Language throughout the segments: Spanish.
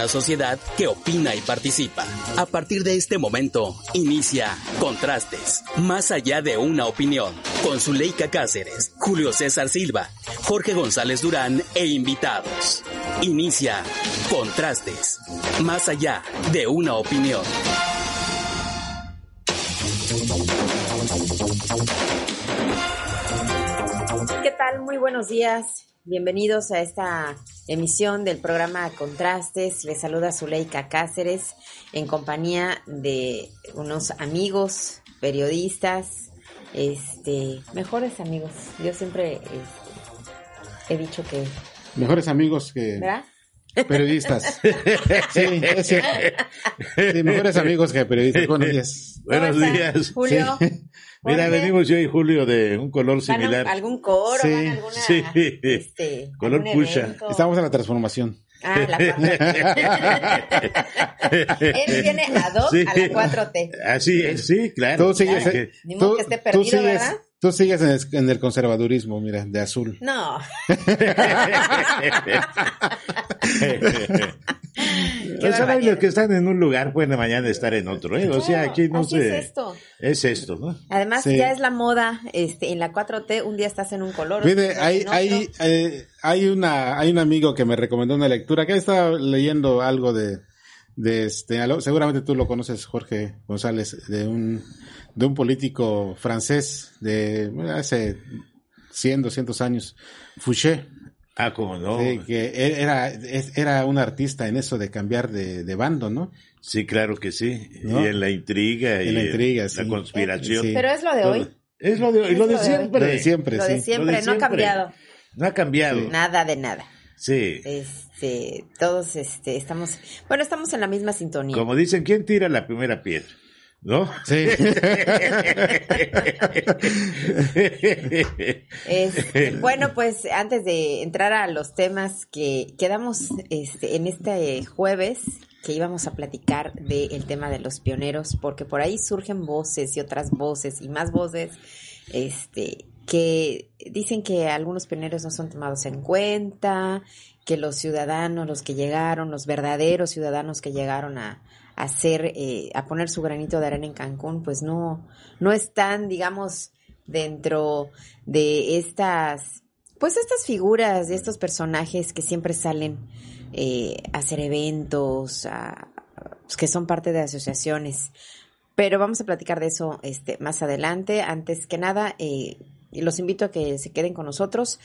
La sociedad que opina y participa. A partir de este momento, inicia Contrastes, más allá de una opinión, con Zuleika Cáceres, Julio César Silva, Jorge González Durán e invitados. Inicia Contrastes, más allá de una opinión. ¿Qué tal? Muy buenos días. Bienvenidos a esta emisión del programa Contrastes. Les saluda Zuleika Cáceres en compañía de unos amigos, periodistas, este, mejores amigos. Yo siempre este, he dicho que... Mejores amigos que... ¿Verdad? Periodistas. Sí, es cierto. Sí, mejores amigos que periodistas. Buenos días. Buenos días. Julio. Mira, venimos yo y Julio de un color ¿Van a similar. ¿Algún coro? Sí, ¿Van alguna, sí. este, Color evento? Estamos en la transformación. Ah, la 4T. Él viene a dos Sí. a la 4T. Así es, sí, claro. Tú sigues, Claro. eh, Ni tú, que esté tú perdido, sigues, ¿verdad? tú sigues en el, en el conservadurismo, mira, de azul. No. Pues ahora los que están en un lugar pueden mañana estar en otro, ¿eh? O sea, Claro, aquí no se... es esto. Es esto, ¿no? Además, Sí. ya es la moda, este, en la 4T, un día estás en un color. Mire, hay, hay, eh, hay una, hay un amigo que me recomendó una lectura, que estaba leyendo algo de, de este, seguramente tú lo conoces, Jorge González, de un, de un político francés de hace 100, 200 años, Fouché, Ah, como no. sí, que e- era, era un artista en eso de cambiar de, de bando, ¿no? Sí, claro que sí. ¿No? Y en la intriga y En la intriga, la sí. conspiración. Sí. Pero es lo de hoy. Es lo de, y Es lo de lo de siempre. Lo de siempre, Lo de siempre, no ha cambiado. No ha cambiado. Nada de nada. Sí. Este, todos, este, estamos, bueno, estamos en la misma sintonía. Como dicen, ¿quién tira la primera piedra? ¿No? Sí. Este, bueno, pues antes de entrar a los temas que quedamos este, en este jueves, que íbamos a platicar del tema de los pioneros, porque por ahí surgen voces y otras voces y más voces, este, que dicen que algunos pioneros no son tomados en cuenta, que los ciudadanos, los que llegaron, los verdaderos ciudadanos que llegaron a, a hacer, eh, a poner su granito de arena en Cancún, pues no, no están, digamos, dentro de estas, pues estas figuras, de estos personajes que siempre salen eh, a hacer eventos, pues, que son parte de asociaciones. Pero vamos a platicar de eso este, más adelante. Antes que nada, eh, los invito a que se queden con nosotros,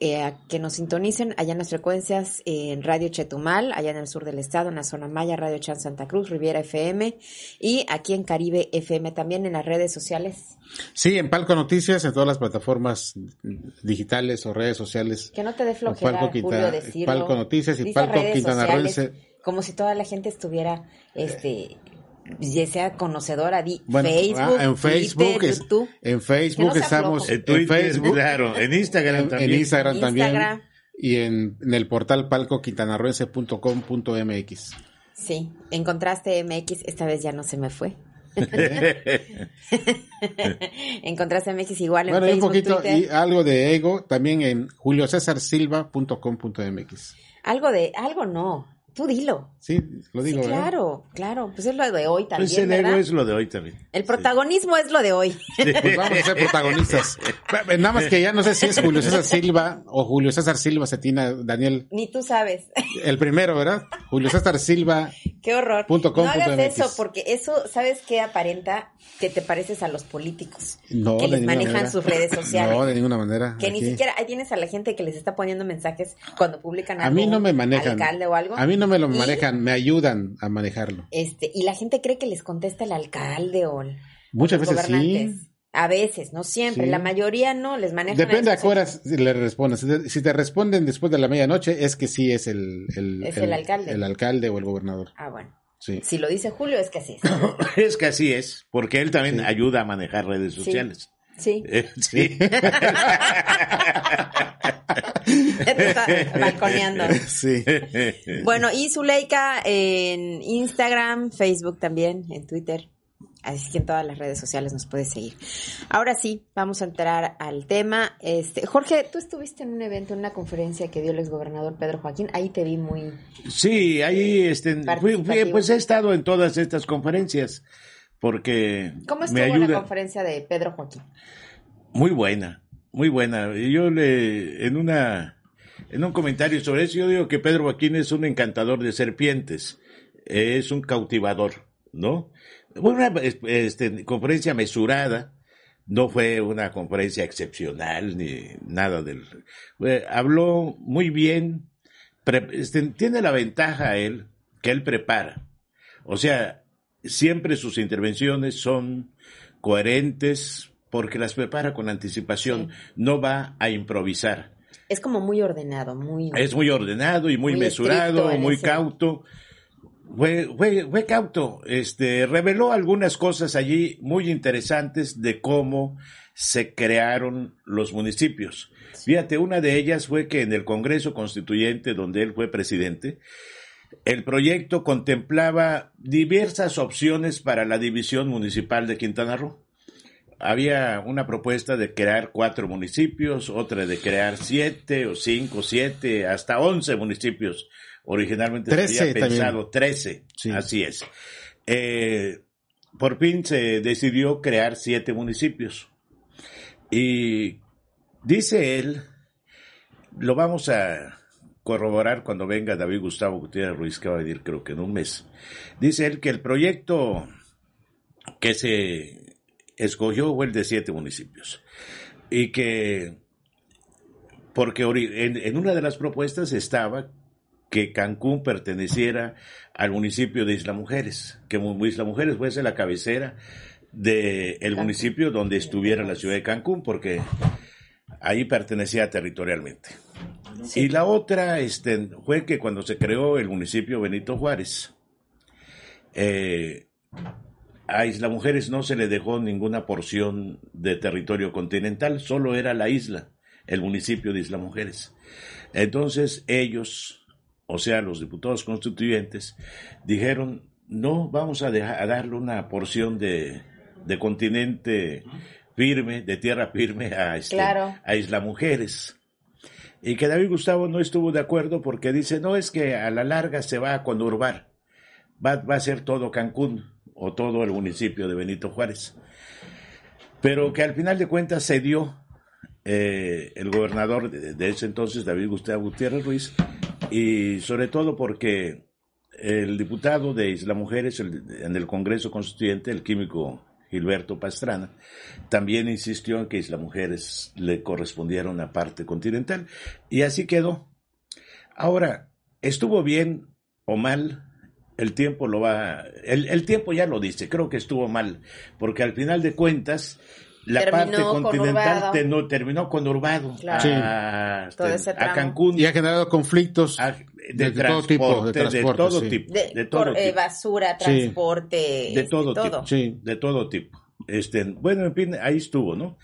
eh, a que nos sintonicen allá en las frecuencias en Radio Chetumal, allá en el sur del estado, en la zona Maya, Radio Chan Santa Cruz, Riviera FM y aquí en Caribe FM también en las redes sociales. Sí, en Palco Noticias, en todas las plataformas digitales o redes sociales. Que no te dé flojera, Palco, Julio, Quinta- decirlo. Palco Noticias y Palco sociales, Como si toda la gente estuviera, este, ya sea conocedora, di Bueno, Facebook, ah, en Facebook, Twitter, es- YouTube. en Facebook estamos. En Twitter, en Facebook, claro. En Instagram en, también. en Instagram, Instagram. también y en, en el portal palcoquintanarroense.com.mx. Sí, encontraste MX, esta vez ya no se me fue. encontraste MX igual en Bueno, y un Facebook, poquito, Twitter. y algo de ego también en juliocesarsilva.com.mx. Algo de, algo no, tú dilo. Sí, lo digo, claro, claro, pues es lo de hoy también, Pues el ego ¿verdad? es lo de hoy también. El protagonismo es lo de hoy. Pues vamos a ser protagonistas. Nada más que ya no sé si es Julio César Silva o Julio César Silva Cetina Daniel. Ni tú sabes. El primero, ¿verdad? Julio César Silva. Qué horror. Punto com no hagas MX. eso, porque eso, ¿sabes qué aparenta? Que te pareces a los políticos. No, que les manejan manera. sus redes sociales. No, de ninguna manera. que ni siquiera, ahí tienes a la gente que les está poniendo mensajes cuando publican A algo, mí no me manejan. alcalde o algo. A mí no me lo Y, manejan, me ayudan a manejarlo. Este, y la gente cree que les contesta el alcalde o el- Muchas los veces sí. A veces, no siempre, Sí. la mayoría no, les manejan Depende a qué horas le respondes. Si te- responden después de la medianoche, es que sí es el, el, Es el alcalde. el alcalde o el gobernador. Ah, bueno. Sí. Si lo dice Julio, es que así es. Es que así es, porque él también Sí. ayuda a manejar redes Sí. sociales. Sí. Eh, sí. Balconeando. Sí. Bueno, y Zuleika en Instagram, Facebook también, en Twitter. Así que en todas las redes sociales nos puedes seguir. Ahora sí, vamos a entrar al tema. Este, Jorge, tú estuviste en un evento, en una conferencia que dio el exgobernador Pedro Joaquín. Ahí te vi muy. Sí, ahí este, fui- fui- pues he estado en todas estas conferencias porque ¿Cómo me estuvo la ayuda. conferencia de Pedro Joaquín? Muy buena, muy buena. Yo le, en una, en un comentario sobre eso, yo digo que Pedro Joaquín es un encantador de serpientes, es un cautivador, ¿no? Fue una este, conferencia mesurada, no fue una conferencia excepcional ni nada del. fue- habló muy bien, pre- este, tiene la ventaja él que él prepara, o sea, siempre sus intervenciones son coherentes porque las prepara con anticipación, no va a improvisar. Es como muy ordenado, muy. Es muy ordenado y muy, Muy mesurado, muy ese- cauto. Fue, fue, fue cauto. Este, reveló algunas cosas allí muy interesantes de cómo se crearon los municipios. Fíjate, una de ellas fue que en el Congreso Constituyente, donde él fue presidente, el proyecto contemplaba diversas opciones para la división municipal de Quintana Roo. Había una propuesta de crear cuatro municipios, otra de crear siete o cinco, siete, hasta once municipios. Originalmente se había pensado trece, Sí. así es. Eh, por fin se decidió crear siete municipios. Y dice él, lo vamos a corroborar cuando venga David Gustavo Gutiérrez Ruiz, que va a venir creo que en un mes. Dice él que el proyecto que se escogió fue el de siete municipios. Y que, porque en, en una de las propuestas estaba que Cancún perteneciera al municipio de Isla Mujeres, que Isla Mujeres fuese la cabecera del Cancún. municipio donde estuviera la ciudad de Cancún, porque ahí pertenecía territorialmente. Y la otra este, fue que cuando se creó el municipio Benito Juárez, eh, a Isla Mujeres no se le dejó ninguna porción de territorio continental, solo era la isla, el municipio de Isla Mujeres. Entonces ellos, o sea, los diputados constituyentes, dijeron, no vamos a, dejar, a darle una porción de, de continente firme, de tierra firme a, este, Claro. a Isla Mujeres. Y que David Gustavo no estuvo de acuerdo porque dice, no, es que a la larga se va a conurbar, va, va a ser todo Cancún o todo el municipio de Benito Juárez. Pero que al final de cuentas se dio eh, el gobernador de, de ese entonces, David Gustavo Gutiérrez Ruiz, y sobre todo porque el diputado de Isla Mujeres el- en el Congreso Constituyente, el químico Gilberto Pastrana, también insistió en que Isla Mujeres le correspondiera una parte continental, y así quedó. Ahora, ¿estuvo bien o mal? El tiempo lo va, el, el tiempo ya lo dice, creo que estuvo mal, porque al final de cuentas, la Terminó parte continental te- no, terminó conurbado Claro. a, Todo este, ese a. Cancún, Y ha generado conflictos a- de, todo tipo de transporte. todo sí. tipo, De, de todo por, eh, tipo. basura, Sí. transporte. De este, todo tipo. Sí. de todo tipo. Este, bueno, en fin, ahí estuvo, ¿no?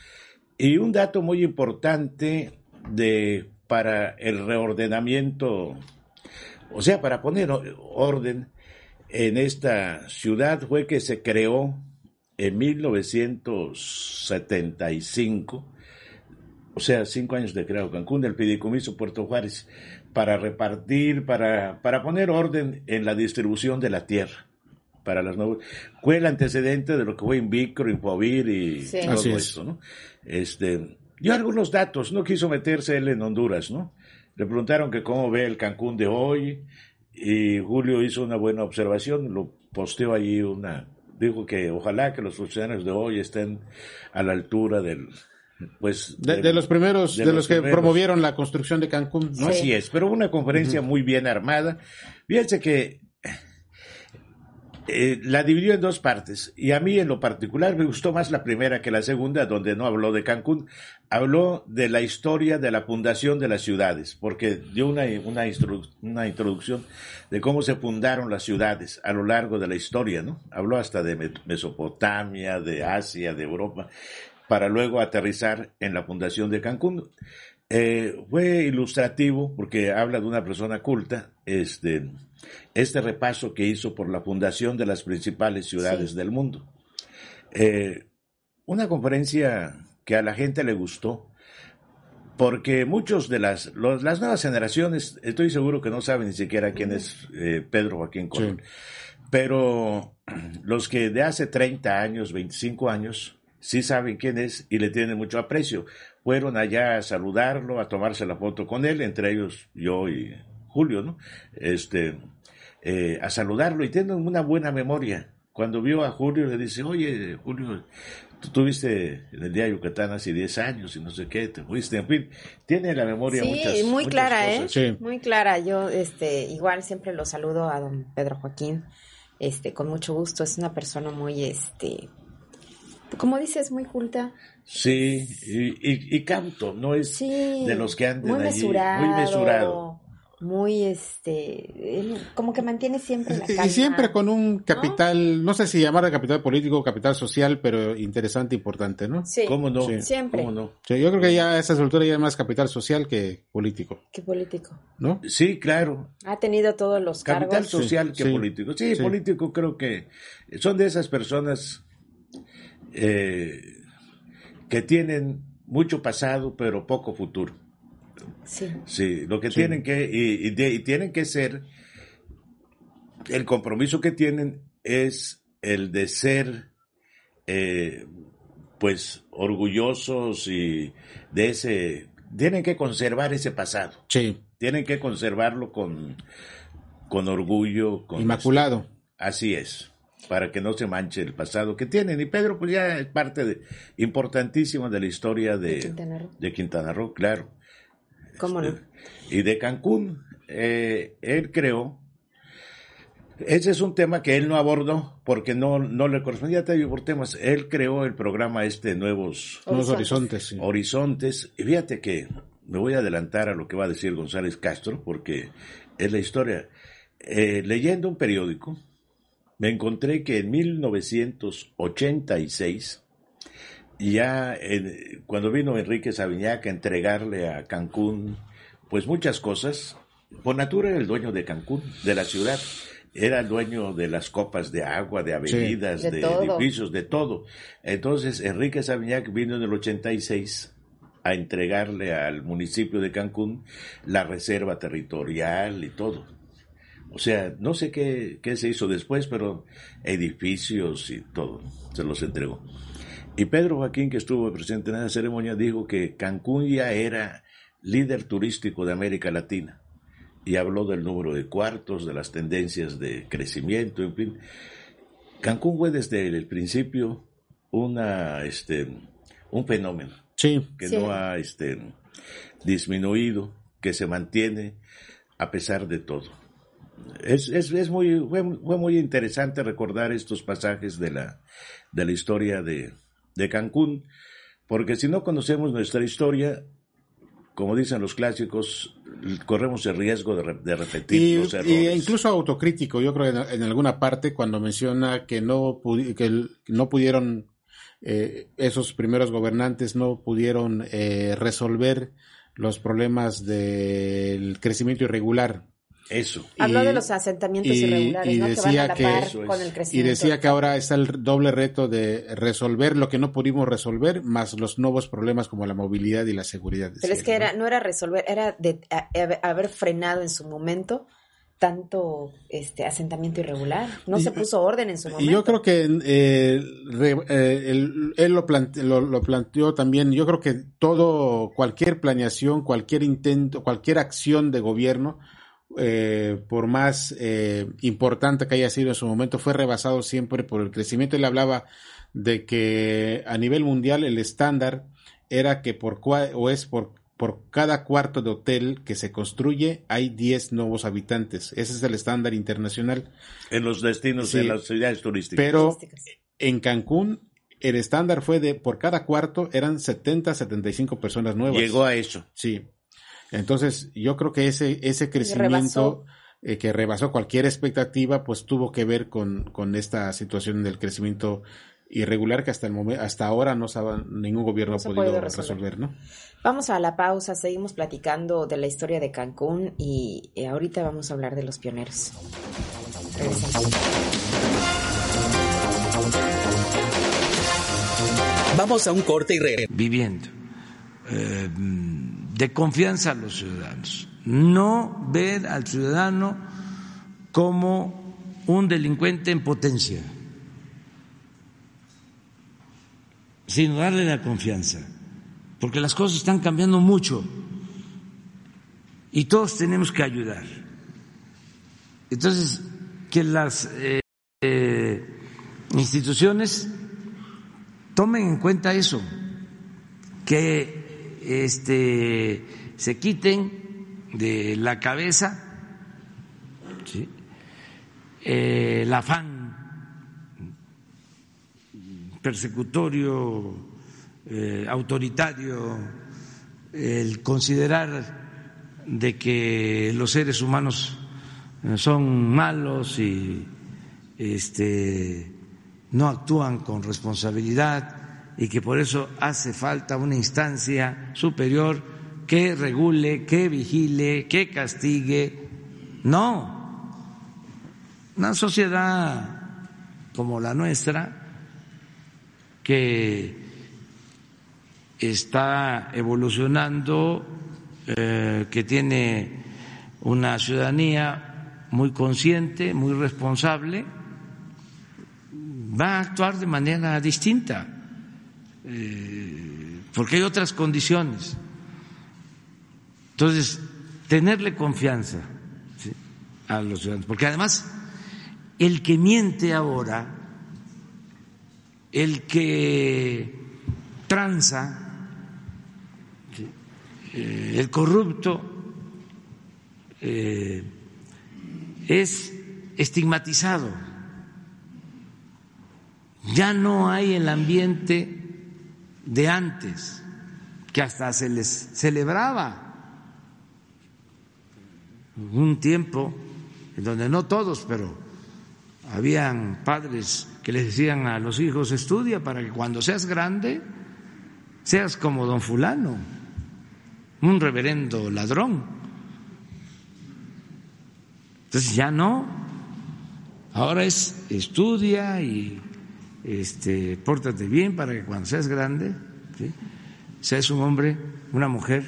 Y un dato muy importante de para el reordenamiento, o sea, para poner orden en esta ciudad fue que se creó en 1975, o sea, cinco años de creado Cancún, el Fideicomiso Puerto Juárez, para repartir, para, para poner orden en la distribución de la tierra para las nuevas. Fue el antecedente de lo que fue Invicro, Infovir y Sí. todo Así es. esto, ¿no? Este, dio algunos datos, no quiso meterse él en Honduras, ¿no? Le preguntaron que cómo ve el Cancún de hoy y Julio hizo una buena observación, lo posteó allí una, dijo que ojalá que los funcionarios de hoy estén a la altura del, pues... De, de los primeros, de, los, que primeros. promovieron la construcción de Cancún. No, Sí. así es, pero una conferencia muy bien armada. Fíjense que eh, la dividió en dos partes y a mí en lo particular me gustó más la primera que la segunda, donde no habló de Cancún, habló de la historia de la fundación de las ciudades, porque dio una, una, una introducción de cómo se fundaron las ciudades a lo largo de la historia, ¿no? Habló hasta de Mesopotamia, de Asia, de Europa, para luego aterrizar en la fundación de Cancún. Eh, fue ilustrativo porque habla de una persona culta, este, este repaso que hizo por la fundación de las principales ciudades del mundo. Eh, una conferencia que a la gente le gustó, porque muchos de las, las nuevas generaciones, estoy seguro que no saben ni siquiera quién es eh, Pedro Joaquín Colón, pero los que de hace 30 años, 25 años, sí saben quién es y le tienen mucho aprecio. Fueron allá a saludarlo, a tomarse la foto con él, entre ellos yo y Julio, ¿no? Este, eh, a saludarlo y tienen una buena memoria. Cuando vio a Julio le dice, oye, Julio, tú tuviste en el día de Yucatán hace 10 años y no sé qué, te fuiste, en fin, tiene la memoria sí, muchas, muy clara, ¿eh? Sí. Muy clara. Yo, este, igual siempre lo saludo a don Pedro Joaquín, este, con mucho gusto. Es una persona muy, este, como dices, muy culta. Sí, y, y, cauto, no es de los que andan muy allí, muy mesurado muy este como que mantiene siempre la calma. y siempre con un capital no, sé si llamar capital político o capital social pero interesante importante no sí cómo no siempre. ¿Cómo no? yo creo que ya a esa altura ya es más capital social que político. Que político. No sí claro. Ha tenido todos los capital social que político. Sí, político creo que son de esas personas eh, que tienen mucho pasado pero poco futuro Sí. Sí, lo que tienen que, y, tienen que ser, el compromiso que tienen es el de ser, eh, pues, orgullosos y de ese, tienen que conservar ese pasado. Sí. Tienen que conservarlo con, con orgullo. Con Inmaculado. así es para que no se manche el pasado que tienen. Y Pedro, pues ya es parte de, importantísima de la historia de, de Quintana Roo, claro. ¿Cómo no? Y de Cancún, eh, él creó, ese es un tema que él no abordó porque no, no le correspondía a por temas. Él creó el programa este Nuevos, Nuevos Horizontes. Horizontes. Y fíjate que me voy a adelantar a lo que va a decir González Castro porque es la historia. Eh, leyendo un periódico, me encontré que en 1986 y ya cuando vino Enrique Sabiñac a entregarle a Cancún, pues muchas cosas, por natura era el dueño de Cancún, de la ciudad. Era el dueño de las copas de agua, de avenidas, de, edificios, de todo. Entonces, Enrique Sabiñac vino en el 86 a entregarle al municipio de Cancún la reserva territorial y todo. O sea, no sé qué, qué se hizo después, pero edificios y todo se los entregó. Y Pedro Joaquín, que estuvo presente en esa ceremonia, dijo que Cancún ya era líder turístico de América Latina y habló del número de cuartos, de las tendencias de crecimiento, en fin. Cancún fue desde el principio una, este, un fenómeno sí. que no ha este, disminuido, que se mantiene a pesar de todo. Es, es, es muy, fue, fue, muy interesante recordar estos pasajes de la, de la historia de, de Cancún, porque si no conocemos nuestra historia, como dicen los clásicos, corremos el riesgo de, repetir y, los errores. Y incluso autocrítico, yo creo en, en alguna parte cuando menciona que no, que no pudieron, eh, esos primeros gobernantes no pudieron eh, resolver los problemas del crecimiento irregular eso. Habló de los asentamientos irregulares, ¿no? que van a la par con el crecimiento. Y decía que ahora está el doble reto de resolver lo que no pudimos resolver, más los nuevos problemas como la movilidad y la seguridad. Pero es que era, no era resolver, era de haber frenado en su momento tanto este asentamiento irregular. No se puso orden en su momento. Y yo creo que eh, eh, él, lo, lo, planteó también. Yo creo que todo, cualquier planeación, cualquier intento, cualquier acción de gobierno eh, por más eh, importante que haya sido en su momento, fue rebasado siempre por el crecimiento. Él hablaba de que a nivel mundial el estándar era que por o es por por cada cuarto de hotel que se construye hay 10 nuevos habitantes. Ese es el estándar internacional. En los destinos de las ciudades turísticas. Pero en Cancún el estándar fue de por cada cuarto eran 70, 75 personas nuevas. Llegó a eso. Sí. Entonces, yo creo que ese, ese crecimiento eh, que rebasó cualquier expectativa, pues tuvo que ver con, con esta situación del crecimiento irregular que hasta el momento, hasta ahora no sabe, ningún gobierno ha podido resolver. ¿no? Vamos a la pausa, seguimos platicando de la historia de Cancún y, y ahorita vamos a hablar de los pioneros. Regresamos. Vamos a un corte y regresamos. Viviendo. Eh, de confianza a los ciudadanos. No ver al ciudadano como un delincuente en potencia, sino darle la confianza, porque las cosas están cambiando mucho y todos tenemos que ayudar. Entonces, que las eh, eh, instituciones tomen en cuenta eso, que este, se quiten de la cabeza el afán persecutorio, eh, autoritario, el considerar de que los seres humanos son malos y este, no actúan con responsabilidad y que por eso hace falta una instancia superior que regule, que vigile, que castigue. No, una sociedad como la nuestra, que está evolucionando, eh, que tiene una ciudadanía muy consciente, muy responsable, va a actuar de manera distinta, eh, porque hay otras condiciones. Entonces, tenerle confianza a los ciudadanos, porque además el que miente ahora, el que tranza, eh, el corrupto, eh, es estigmatizado. Ya no hay el ambiente de antes, que hasta se les celebraba. Un tiempo en donde no todos, pero habían padres que les decían a los hijos, estudia para que cuando seas grande seas como don fulano, un reverendo ladrón. Entonces ya no, ahora es estudia y este, pórtate bien para que cuando seas grande seas un hombre, una mujer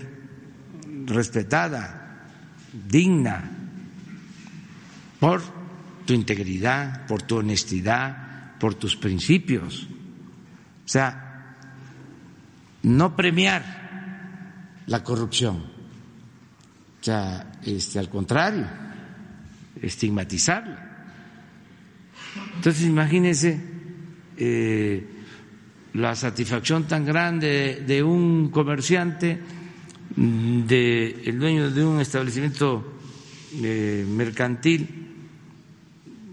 respetada, digna, por tu integridad, por tu honestidad, por tus principios. O sea, no premiar la corrupción, o sea, este, al contrario, estigmatizarla. Entonces, imagínense eh, la satisfacción tan grande de un comerciante, de el dueño de un establecimiento eh, mercantil,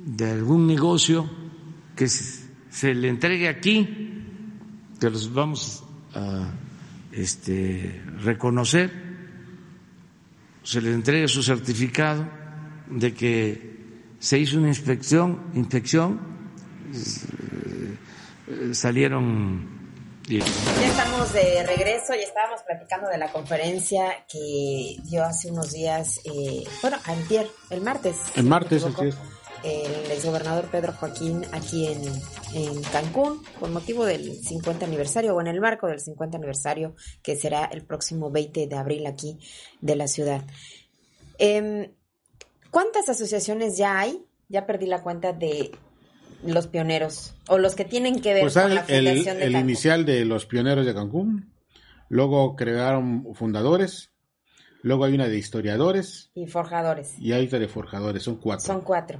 de algún negocio que se, le entregue aquí, que los vamos a este, reconocer, se le entregue su certificado de que se hizo una inspección, inspección salieron. Ya estamos de regreso y estábamos platicando de la conferencia que dio hace unos días, eh, bueno, antier, el martes. El martes, El exgobernador Pedro Joaquín aquí en, en, Cancún, con motivo del 50 aniversario o en el marco del 50 aniversario que será el próximo 20 de abril aquí de la ciudad. Em, ¿Cuántas asociaciones ya hay? Ya perdí la cuenta de los pioneros o los que tienen que ver pues con la fundación el, el inicial de los pioneros de Cancún, luego crearon fundadores, luego hay una de historiadores y forjadores y hay otra de forjadores, son cuatro. Son cuatro.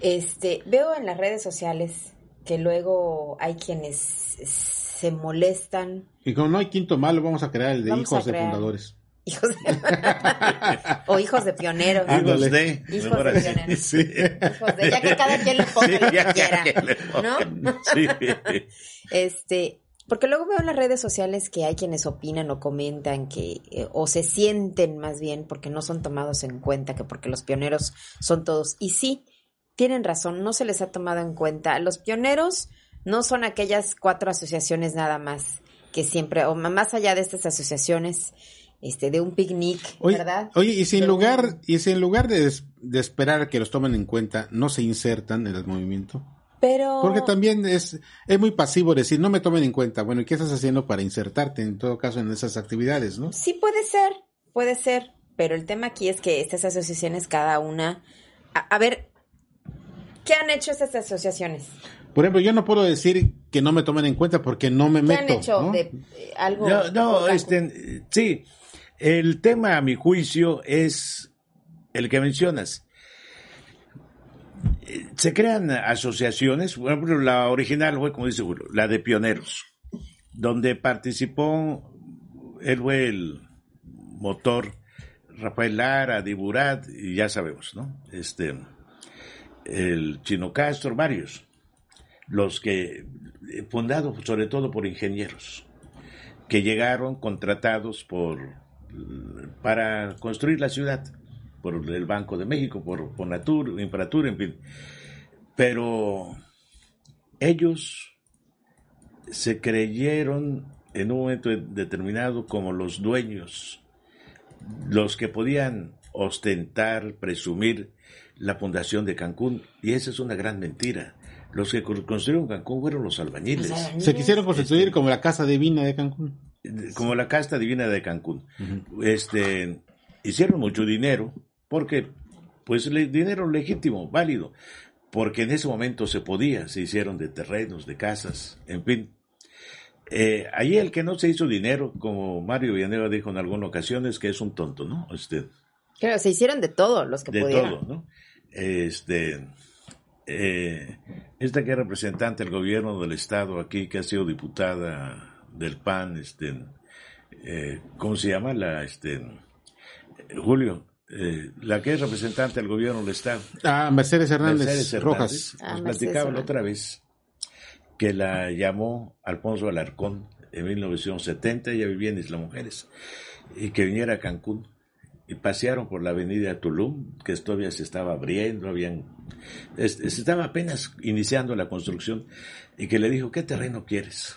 Este, veo en las redes sociales que luego hay quienes se molestan. Y como no hay quinto malo, vamos a crear el de Vamos hijos de fundadores. Hijos de... o hijos de pioneros. Hijos de. Hijos de pioneros. Sí. Hijos de- ya que cada quien le ponga Sí, lo que quiera. le ¿No? Sí. Este, porque luego veo en las redes sociales que hay quienes opinan o comentan que, eh, o se sienten más bien porque no son tomados en cuenta, que porque los pioneros son todos. Y sí, tienen razón, no se les ha tomado en cuenta. Los pioneros no son aquellas cuatro asociaciones nada más, que siempre, o más allá de estas asociaciones, este, de un picnic, Oye, ¿verdad? oye, y si en lugar, y si en lugar de, de esperar a que los tomen en cuenta, no se insertan en el movimiento. Pero... Porque también es, es muy pasivo decir, no me tomen en cuenta. Bueno, ¿y qué estás haciendo para insertarte en todo caso en esas actividades, no? Sí puede ser, puede ser, pero el tema aquí es que estas asociaciones, cada una... A, a ver, ¿qué han hecho estas asociaciones? Por ejemplo, yo no puedo decir que no me tomen en cuenta porque no me ¿Qué meto. han hecho ¿no? de eh, algo? No, no, este, sí, el tema a mi juicio es el que mencionas. Se crean asociaciones, por ejemplo, la original fue, como dice Julio, la de pioneros, donde participó, él fue el motor, Rafael Lara, Diburat, y ya sabemos, ¿no? Este, el Chino Castro, varios, los que, eh, fundados sobre todo por ingenieros que llegaron contratados por para construir la ciudad por el Banco de México, por, por Natur, Infratur, en fin. Pero ellos se creyeron en un momento determinado como los dueños, los que podían ostentar, presumir la fundación de Cancún, y esa es una gran mentira. Los que construyeron Cancún fueron los albañiles Los albañiles. Se quisieron constituir Este- como la Casa Divina de Cancún. como la casta divina de Cancún. Este, hicieron mucho dinero porque, pues, le- dinero legítimo, válido, porque en ese momento se podía, se hicieron de terrenos, de casas, en fin. Eh, ahí el que no se hizo dinero, como Mario Villanueva dijo en alguna ocasión, es que es un tonto, ¿no? Este, Claro, se hicieron de todo los que de pudieron. todo, ¿no? Este, eh, esta que es representante del gobierno del estado aquí, que ha sido diputada del PAN, este, eh, ¿cómo se llama? La, este, Julio, eh, la que es representante del gobierno del estado. Ah, Mercedes Hernández Mercedes Rojas. Ah, Nos Mercedes platicaba la otra vez que la llamó Alfonso Alarcón en 1970, ella vivía en Isla Mujeres, y que viniera a Cancún. Y pasearon por la avenida Tulum, que todavía se estaba abriendo, habían, es- se estaba apenas iniciando la construcción, y que le dijo, ¿qué terreno quieres?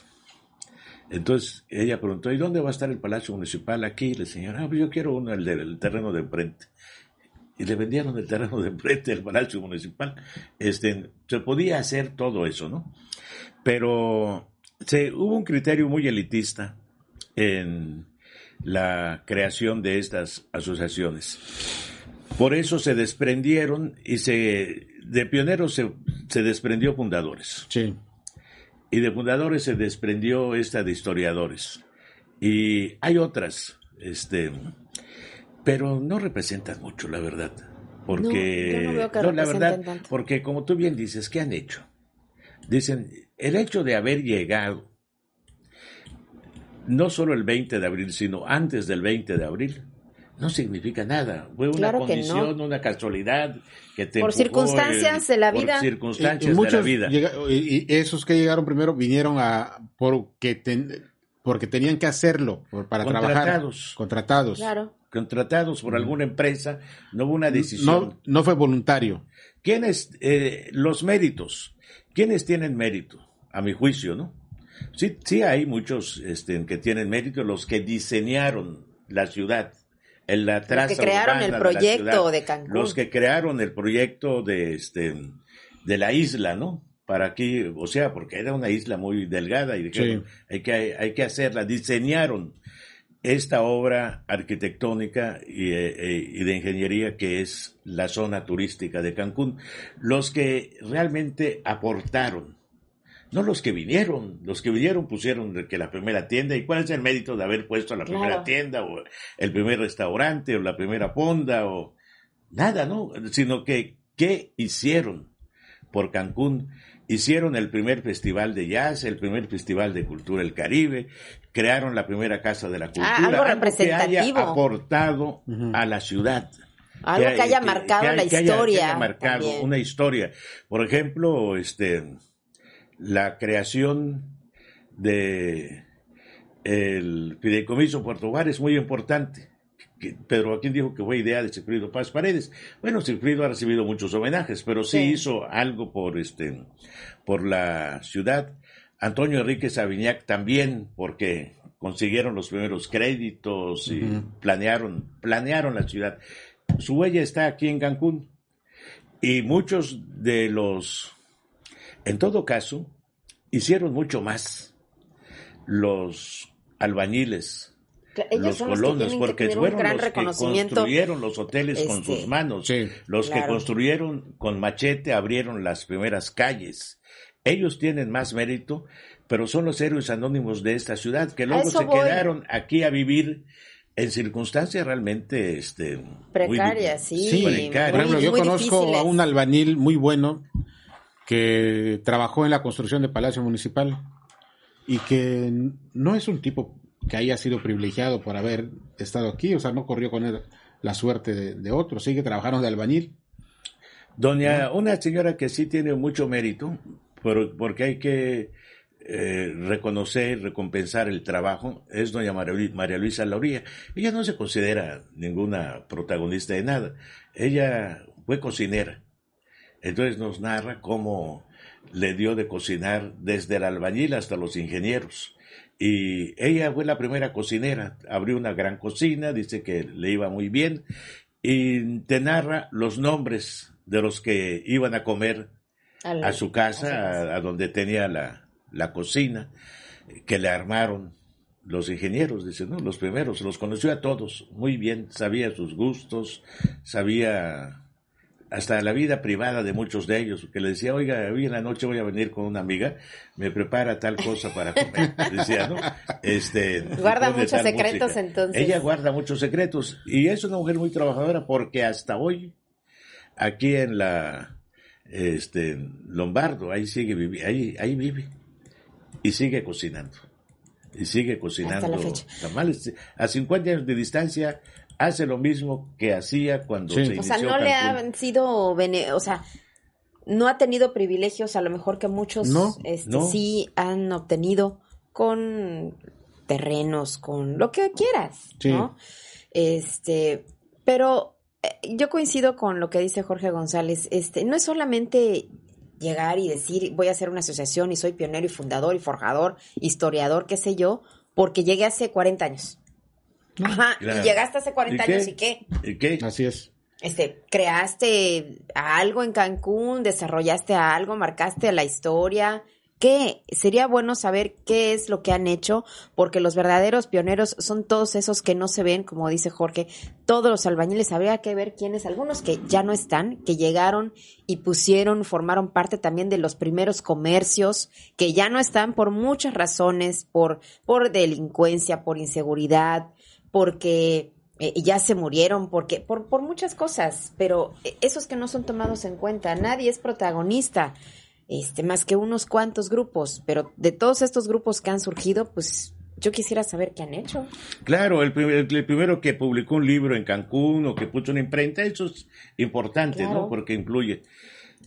Entonces ella preguntó, ¿y dónde va a estar el Palacio Municipal? Aquí, le señora, ah, pues yo quiero uno, el del terreno de enfrente y le vendieron el terreno de enfrente del Palacio Municipal. Este, se podía hacer todo eso, ¿no? Pero se, hubo un criterio muy elitista en la creación de estas asociaciones. Por eso se desprendieron y se, de pioneros se, se desprendió fundadores Sí. y de fundadores se desprendió esta de historiadores. Y hay otras, este, pero no representan mucho, la verdad. Porque, No, yo no veo que la verdad, tanto. porque como tú bien dices, ¿qué han hecho? Dicen, el hecho de haber llegado, no solo el 20 de abril, sino antes del 20 de abril, no significa nada. Fue una Claro condición, una casualidad que te Por empujó circunstancias de la vida. Por Y- circunstancias y de la vida. llega- y, y esos que llegaron primero vinieron a porque ten- porque tenían que hacerlo por- para trabajar. Contratados. Contratados. Claro. contratados por alguna empresa, no hubo una decisión. No, no fue voluntario. ¿Quiénes, eh, los méritos? ¿Quiénes tienen mérito? A mi juicio, ¿no? Sí, sí hay muchos este, que tienen mérito, los que diseñaron la ciudad, en la traza crearon urbana el de la proyecto ciudad, de Cancún. Los que crearon el proyecto de, este, de la isla, ¿no? Para aquí, o sea, porque era una isla muy delgada y dijeron, hay, que, hay que hacerla, diseñaron esta obra arquitectónica y, eh, y, de ingeniería que es la zona turística de Cancún, los que realmente aportaron, no los que vinieron, los que vinieron pusieron que la primera tienda, ¿y cuál es el mérito de haber puesto la Claro. primera tienda o el primer restaurante o la primera fonda o nada, ¿no? Sino que, ¿qué hicieron? por Cancún. Hicieron el primer festival de jazz, el primer festival de cultura del Caribe, crearon la primera casa de la cultura, Ah, algo representativo. que haya aportado a la ciudad. Algo que haya marcado la que haya- que historia haya marcado también. una historia. Por ejemplo, este, la creación de el fideicomiso Puerto Juárez es muy importante. Pedro Joaquín dijo que fue idea de Silfrido Paz Paredes. Bueno, Silfrido ha recibido muchos homenajes, pero sí, Sí. hizo algo por este, por la ciudad. Antonio Enrique Sabiñac también, porque consiguieron los primeros créditos y planearon, planearon la ciudad. Su huella está aquí en Cancún. Y muchos de los, en todo caso, hicieron mucho más. Los albañiles, Ellos los colonos, porque fueron gran los que construyeron los hoteles con este, sus manos, Sí. los que construyeron con machete abrieron las primeras calles. Ellos tienen más mérito, pero son los héroes anónimos de esta ciudad que luego se voy. quedaron aquí a vivir en circunstancias realmente este, Precarias, sí. Sí, precarias. Por ejemplo, yo muy conozco difíciles. a un albañil muy bueno que trabajó en la construcción de Palacio Municipal y que no es un tipo que haya sido privilegiado por haber estado aquí, o sea, no corrió con él la suerte de, de otros, sigue trabajando de albañil. Doña, una señora que sí tiene mucho mérito, pero, porque hay que eh, reconocer, recompensar el trabajo, es doña María Luisa Lauría. Ella no se considera ninguna protagonista de nada. Ella fue cocinera. Entonces nos narra cómo le dio de cocinar desde el albañil hasta los ingenieros. Y ella fue la primera cocinera, abrió una gran cocina, dice que le iba muy bien, y te narra los nombres de los que iban a comer Al- a su casa, a, a donde tenía la, la cocina, que le armaron los ingenieros, dice, ¿no? Los primeros, los conoció a todos muy bien, sabía sus gustos, sabía hasta la vida privada de muchos de ellos, que le decía, oiga, hoy en la noche voy a venir con una amiga, me prepara tal cosa para comer, decía, ¿no? Este, Guarda muchos secretos, música. entonces. Ella guarda muchos secretos y es una mujer muy trabajadora porque hasta hoy, aquí en la, este, Lombardo, ahí sigue ahí, ahí vive y sigue cocinando. Y sigue cocinando tamales. A 50 años de distancia hace lo mismo que hacía cuando Sí. se O inició sea, no le han sido, bene- o sea, no ha tenido privilegios a lo mejor que muchos No, este, no. sí han obtenido con terrenos, con lo que quieras, Sí. ¿no? Este, pero eh, yo coincido con lo que dice Jorge González, este, no es solamente llegar y decir voy a hacer una asociación y soy pionero y fundador y forjador, historiador, qué sé yo, porque llegué hace 40 años. Ajá, Claro. y llegaste hace 40 ¿Y qué? años y qué? ¿Y qué? Así es. este, creaste algo en Cancún, desarrollaste algo, marcaste la historia. ¿Qué? Sería bueno saber qué es lo que han hecho, porque los verdaderos pioneros son todos esos que no se ven, como dice Jorge, todos los albañiles, habría que ver quiénes, algunos que ya no están, que llegaron y pusieron, formaron parte también de los primeros comercios, que ya no están por muchas razones, por, por delincuencia, por inseguridad, porque eh, ya se murieron, porque por, por muchas cosas, pero eh, esos que no son tomados en cuenta, nadie es protagonista, este, más que unos cuantos grupos, pero de todos estos grupos que han surgido, pues yo quisiera saber qué han hecho. Claro, el, primer- el primero que publicó un libro en Cancún o que puso una imprenta, eso es importante, Claro. ¿no? Porque incluye.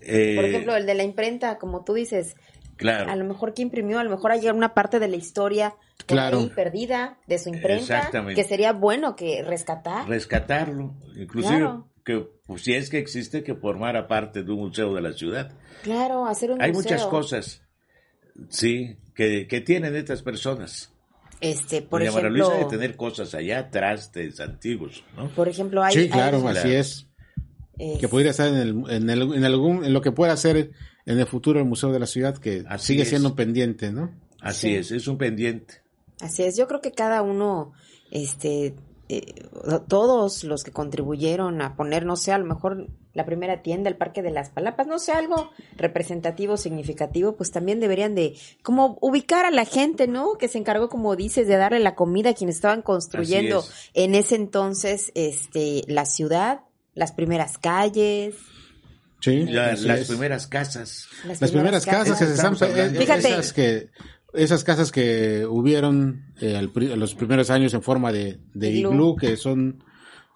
Eh, Por ejemplo, el de la imprenta, como tú dices, claro. a lo mejor que imprimió, a lo mejor hay una parte de la historia Claro. ahí perdida de su imprenta, que sería bueno que rescatar. rescatarlo, inclusive Claro. que pues, si es que existe que formara parte de un museo de la ciudad. Claro, hacer un Hay museo. muchas cosas, sí, que, que tienen estas personas. Este, por Doña ejemplo, Luisa de tener cosas allá, trastes antiguos, ¿no? por ejemplo, hay, sí, hay- claro, Claro. así es. es- Que pudiera estar en, el, en, el- en algún, en lo que pueda ser en el futuro el Museo de la Ciudad, que Así sigue es. siendo pendiente, ¿no? Así Sí. es, es un pendiente. Así es, yo creo que cada uno, este, eh, todos los que contribuyeron a poner, no sé, a lo mejor la primera tienda, el Parque de las Palapas, no sé, algo representativo, significativo, pues también deberían de, como ubicar a la gente, ¿no? Que se encargó, como dices, de darle la comida a quienes estaban construyendo en ese entonces, este, la ciudad, las primeras calles. Sí, las es. primeras casas. Las primeras casas que se están, hablando. eh, Fíjate. esas que esas casas que hubieron eh, al los primeros años en forma de, de Iglú. iglú, que son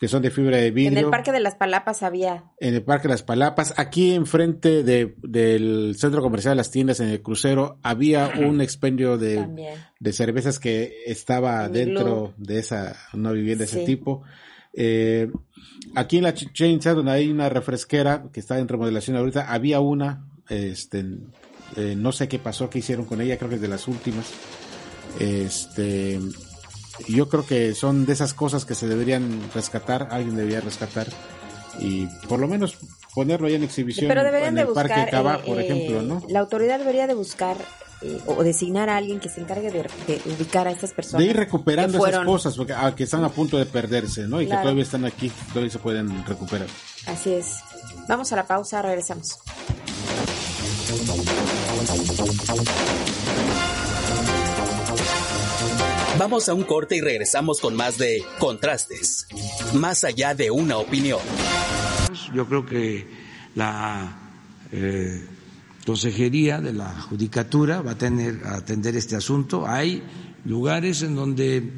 que son de fibra de vidrio. En el Parque de las Palapas había. en el Parque Las Palapas, aquí enfrente de, del centro comercial Las Tiendas en el crucero, había un expendio de, de cervezas que estaba En dentro de esa una vivienda de ese tipo. Eh, aquí en la Ch- Chain Center, donde hay una refresquera que está en remodelación ahorita, había una, este, eh, no sé qué pasó, qué hicieron con ella, creo que es de las últimas. Este, yo creo que son de esas cosas que se deberían rescatar, alguien debería rescatar y por lo menos ponerlo ahí en exhibición Pero deberían en de el buscar. Parque Cabá, eh, por eh, ejemplo, ¿no? La autoridad debería de buscar eh, o designar a alguien que se encargue de, de ubicar a estas personas. de ir recuperando fueron- esas cosas porque, ah, que están a punto de perderse, ¿no? Y que todavía están aquí, todavía se pueden recuperar. Así es. Vamos a la pausa, regresamos. Vamos a un corte y regresamos con más de Contrastes, más allá de una opinión. Yo creo que la eh, Consejería de la Judicatura va a tener a atender este asunto. Hay lugares en donde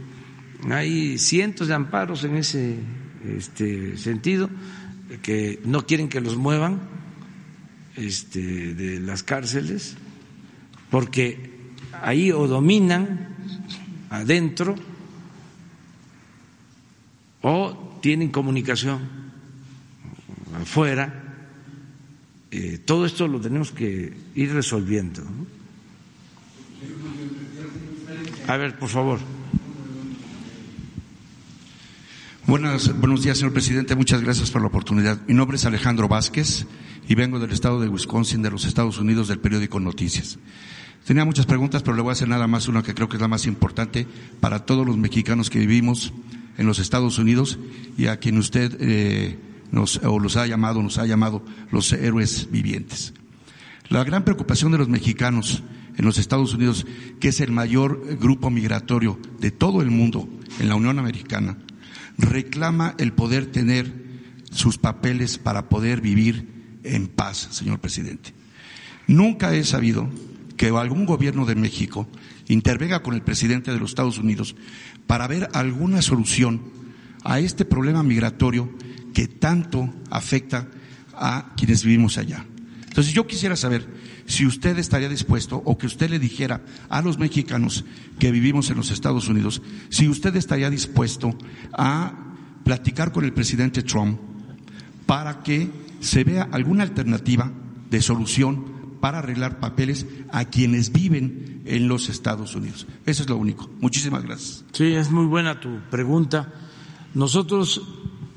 hay cientos de amparos en ese este, sentido que no quieren que los muevan este, de las cárceles porque ahí o dominan adentro o tienen comunicación afuera, eh, todo esto lo tenemos que ir resolviendo. A ver, por favor. Buenas, buenos días, señor presidente. Muchas gracias por la oportunidad. Mi nombre es Alejandro Vázquez y vengo del estado de Wisconsin, de los Estados Unidos, del periódico Noticias. Tenía muchas preguntas, pero le voy a hacer nada más una que creo que es la más importante para todos los mexicanos que vivimos en los Estados Unidos y a quien usted eh, o los ha llamado, nos ha llamado los héroes vivientes. La gran preocupación de los mexicanos en los Estados Unidos, que es el mayor grupo migratorio de todo el mundo en la Unión Americana, reclama el poder tener sus papeles para poder vivir en paz, señor presidente. Nunca he sabido que algún gobierno de México intervenga con el presidente de los Estados Unidos para ver alguna solución a este problema migratorio que tanto afecta a quienes vivimos allá. Entonces yo quisiera saber si usted estaría dispuesto o que usted le dijera a los mexicanos que vivimos en los Estados Unidos, si usted estaría dispuesto a platicar con el presidente Trump para que se vea alguna alternativa de solución para arreglar papeles a quienes viven en los Estados Unidos. Eso es lo único. Muchísimas gracias. Sí, es muy buena tu pregunta. Nosotros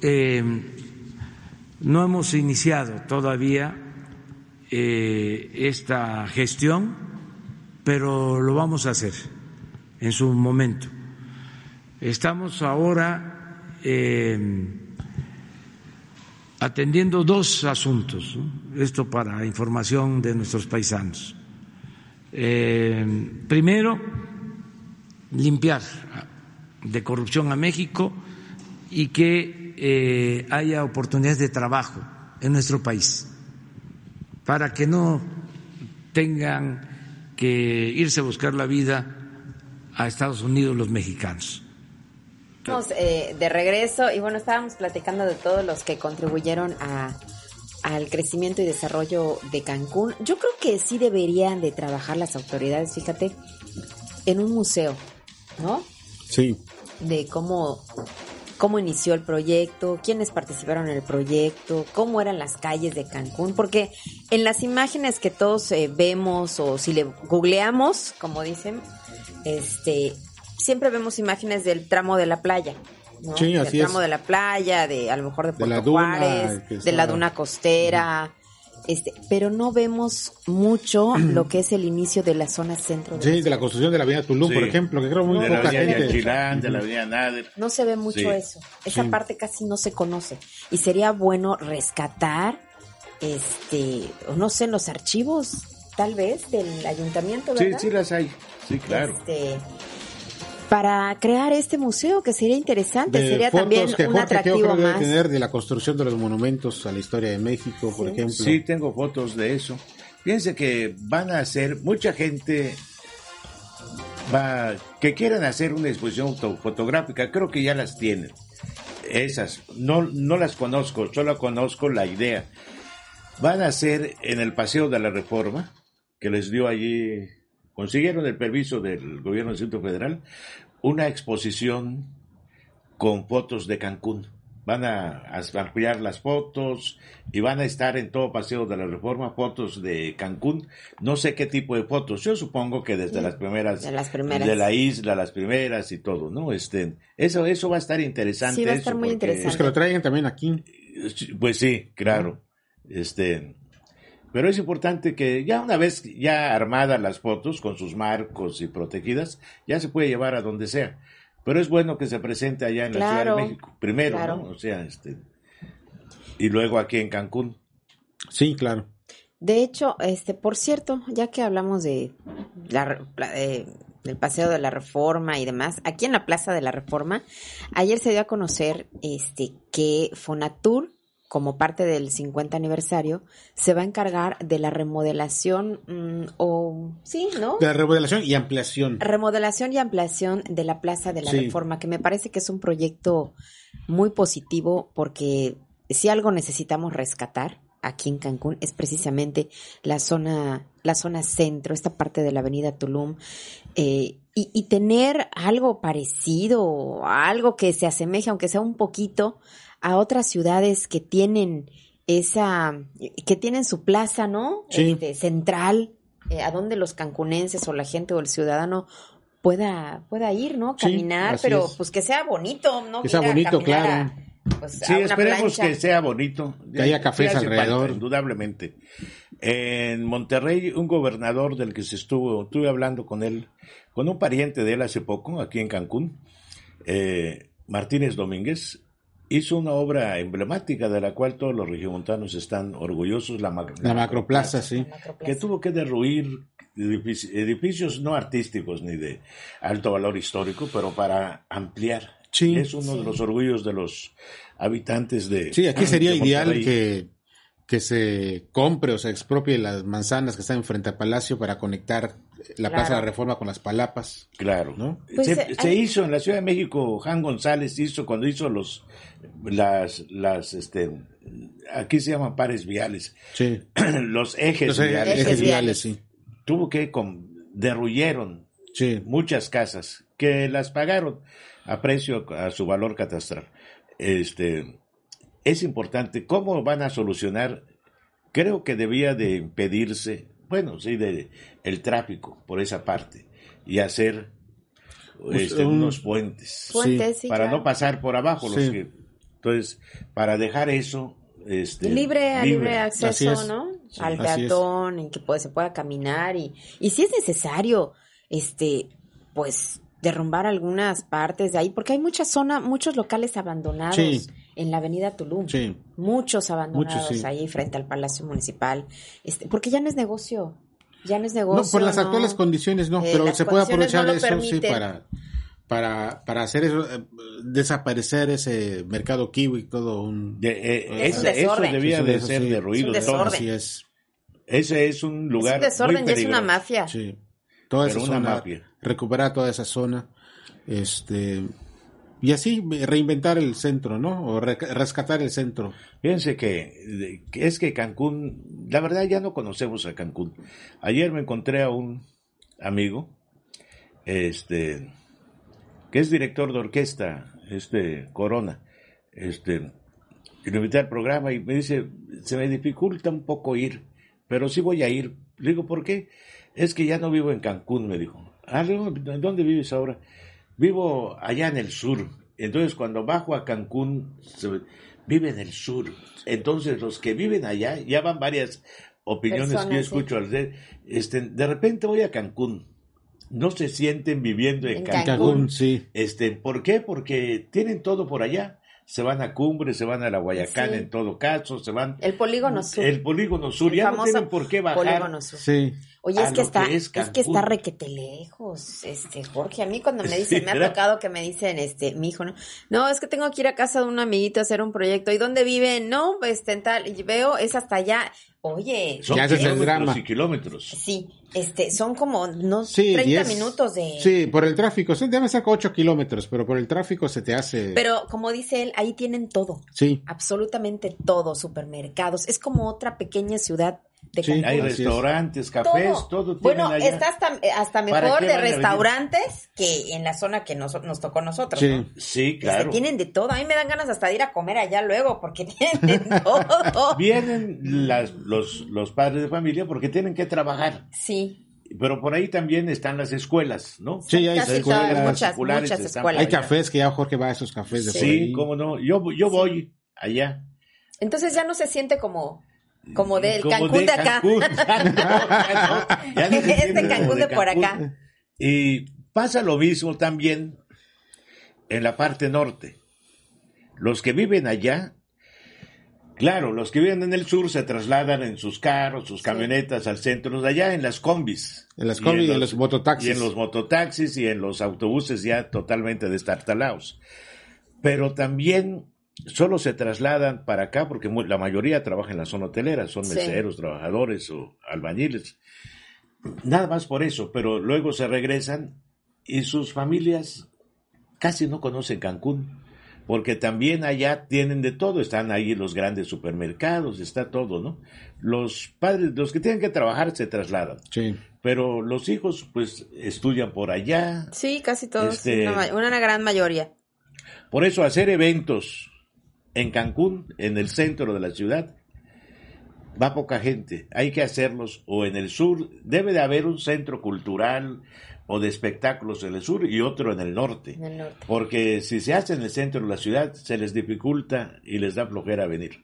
eh, no hemos iniciado todavía eh, esta gestión, pero lo vamos a hacer en su momento. Estamos ahora eh, atendiendo dos asuntos, esto para información de nuestros paisanos. Primero, limpiar de corrupción a México y que eh, haya oportunidades de trabajo en nuestro país, para que no tengan que irse a buscar la vida a Estados Unidos los mexicanos. Estamos eh, de regreso y bueno, estábamos platicando de todos los que contribuyeron a, al crecimiento y desarrollo de Cancún. Yo creo que sí deberían de trabajar las autoridades, fíjate, en un museo, ¿no? Sí. De cómo, cómo inició el proyecto, quiénes participaron en el proyecto, cómo eran las calles de Cancún, porque en las imágenes que todos eh, vemos o si le googleamos, como dicen, este, siempre vemos imágenes del tramo de la playa. ¿no? Sí, del así tramo es. de la playa, de a lo mejor de Puerto la duna, Juárez, de la duna costera, este, pero no vemos mucho lo que es el inicio de la zona centro. de Sí, de la construcción de la avenida Tulum, Sí. por ejemplo, que creo muy de la poca avenida gente. Yanquilán, de la avenida Nader. No se ve mucho Sí. eso. Esa Sí. parte casi no se conoce. Y sería bueno rescatar, este, no sé, los archivos, tal vez, del ayuntamiento, Sí, ¿verdad? sí las hay. Sí, claro. Este, para crear este museo que sería interesante, sería también que un Jorge atractivo Teófilo debe más. tener de la construcción de los monumentos a la historia de México, por ejemplo. Sí, tengo fotos de eso. Fíjense que van a hacer, mucha gente va, que quieran hacer una exposición fotográfica, creo que ya las tienen. Esas, no, no las conozco, solo conozco la idea. Van a hacer en el Paseo de la Reforma, que les dio allí, consiguieron el permiso del gobierno del Distrito Federal, una exposición con fotos de Cancún. Van a, a ampliar las fotos y van a estar en todo Paseo de la Reforma fotos de Cancún. No sé qué tipo de fotos. Yo supongo que desde las primeras De las primeras. de la isla, las primeras y todo, ¿no? Este, eso, eso va a estar interesante. Sí, va a estar eso, muy porque- interesante. Pues que lo traigan también aquí. Pues sí, claro. Este, pero es importante que ya una vez ya armadas las fotos con sus marcos y protegidas, ya se puede llevar a donde sea. Pero es bueno que se presente allá en la Ciudad de México, primero, claro. ¿no? O sea, este, y luego aquí en Cancún. Sí, claro. De hecho, este, por cierto, ya que hablamos de la, del paseo de la Reforma y demás, aquí en la Plaza de la Reforma, ayer se dio a conocer este que Fonatur, como parte del 50 aniversario, se va a encargar de la remodelación mm, o sí, ¿no? De remodelación y ampliación. remodelación y ampliación de la Plaza de la Sí. Reforma, que me parece que es un proyecto muy positivo porque si algo necesitamos rescatar aquí en Cancún es precisamente la zona, la zona centro, esta parte de la avenida Tulum, eh, y, y tener algo parecido, algo que se asemeje, aunque sea un poquito, a otras ciudades que tienen esa, que tienen su plaza, ¿no? Sí. Este, central, eh, a donde los cancunenses o la gente o el ciudadano pueda, pueda ir, ¿no? Caminar, pero es. pues que sea bonito, ¿no? Que sea bonito, claro. a, pues, Sí, esperemos plancha. que sea bonito. Que haya cafés falta, alrededor. indudablemente. En Monterrey, un gobernador del que se estuvo, estuve hablando con él, con un pariente de él hace poco, aquí en Cancún, eh, Martínez Domínguez, hizo una obra emblemática de la cual todos los regiomontanos están orgullosos, la, mac- La macroplaza, sí. que tuvo que derruir edifici- edificios no artísticos ni de alto valor histórico, pero para ampliar. Sí. Es uno de los orgullos de los habitantes de Sí, aquí sería de ideal que, que se compre o se expropie las manzanas que están frente al Palacio para conectar la Plaza de la. Reforma con las palapas. Claro. ¿No? Pues, se, hizo en la Ciudad de México, Juan González hizo cuando hizo los las las este aquí se llaman pares viales, Sí. los ejes Los viales. ejes viales. sí. Tuvo que con, derruyeron Sí. muchas casas que las pagaron a precio a su valor catastral. Este es importante cómo van a solucionar. Creo que debía de impedirse, bueno, sí, de el tráfico por esa parte y hacer Pues, este, un- unos puentes Puentes, sí, para claro. no pasar por abajo los Sí. que entonces para dejar eso este, libre a libre, Así acceso, es. ¿no? Sí, Al peatón, en que puede- se pueda caminar y, y si es necesario, este, pues derrumbar algunas partes de ahí, porque hay mucha zona, muchos locales abandonados Sí. En la avenida Tulum. Sí. Muchos abandonados Muchos, sí. ahí frente al Palacio Municipal, este, porque ya no es negocio, ya no es negocio. No, por las ¿no? actuales condiciones no, Eh, pero se puede aprovechar no eso sí permiten. para para para hacer eso eh, desaparecer ese mercado kiwi todo un de- eh, Es un ese- eso debía de eso ser sí. derruido Es un todo. desorden. así es. Ese es un lugar es un desorden muy y es una peligroso. mafia. Sí. Toda Pero esa una zona, mafia. recuperar toda esa zona, este, y así reinventar el centro, ¿no? O re- rescatar el centro. Fíjense que, es que Cancún, la verdad ya no conocemos a Cancún. Ayer me encontré a un amigo, este, que es director de orquesta, este, Corona, este, y lo invité al programa y me dice, se me dificulta un poco ir, pero sí voy a ir. Le digo, ¿por qué? Es que ya no vivo en Cancún, me dijo. Ah, ¿dónde vives ahora? Vivo allá en el sur. Entonces, cuando bajo a Cancún, vive en el sur. Entonces, los que viven allá, ya van varias opiniones que yo sí. escucho. al de, este, de repente voy a Cancún. No se sienten viviendo en. Cancún. Cancún, sí. Este, ¿Por qué? Porque tienen todo por allá. Se van a Cumbre, se van a la Guayacán Sí. en todo caso, se van... El polígono sur. El polígono sur, El ya no tienen por qué bajar. polígono sur. Sí. Oye, es que está, que es, es que está requete lejos, este, Jorge. A mí cuando me dicen, Sí, me ha tocado que me dicen, este, mi hijo, ¿no? No, es que tengo que ir a casa de un amiguito a hacer un proyecto. ¿Y dónde vive? No, pues en tal, y veo, es hasta allá. Oye, Son Ya haces el kilómetros drama. y kilómetros. sí, este, son como, no, Sí, 30 diez. minutos de... Sí, por el tráfico. Sí, debe ser 8 kilómetros, pero por el tráfico se te hace. Pero como dice él, ahí tienen todo. Sí. Absolutamente todo, supermercados. Es como otra pequeña ciudad de Sí. Hay restaurantes, cafés, todo, tienen Bueno, allá. está hasta, eh, hasta ¿Para mejor de restaurantes que en la zona que nos, nos tocó a nosotros. Sí. ¿no? Sí, claro. tienen de todo. A mí me dan ganas hasta de ir a comer allá luego porque tienen de todo. Vienen las, los, los padres de familia porque tienen que trabajar. Sí. Pero por ahí también están las escuelas, ¿no? Sí, hay Casi escuelas. todas, muchas, particulares muchas están escuelas. Hay cafés que ya Jorge va a esos cafés de por Sí, ahí. cómo no. Yo, yo voy allá. Entonces ya no se siente como, como del Como Cancún de, acá. Cancún. Ya no, ya no. Ya no se Este siente como Cancún de por acá. Y pasa lo mismo también en la parte norte. Los que viven allá, claro, los que viven en el sur se trasladan en sus carros, sus camionetas al centro, de allá en las combis. En las Y combis y en los mototaxis. Y en los mototaxis y en los autobuses ya totalmente destartalados. Pero también solo se trasladan para acá porque la mayoría trabaja en la zona hotelera, son Sí. meseros, trabajadores o albañiles. Nada más por eso, pero luego se regresan y sus familias casi no conocen Cancún, porque también allá tienen de todo, están ahí los grandes supermercados, está todo, ¿no? Los padres, los que tienen que trabajar se trasladan, Sí. pero los hijos pues estudian por allá, Sí, casi todos. Este- una gran mayoría. por eso hacer eventos en Cancún, en el centro de la ciudad, va poca gente. Hay que hacerlos o en el sur. Debe de haber un centro cultural o de espectáculos en el sur y otro en el norte. En el norte. Porque si se hace en el centro de la ciudad, se les dificulta y les da flojera venir.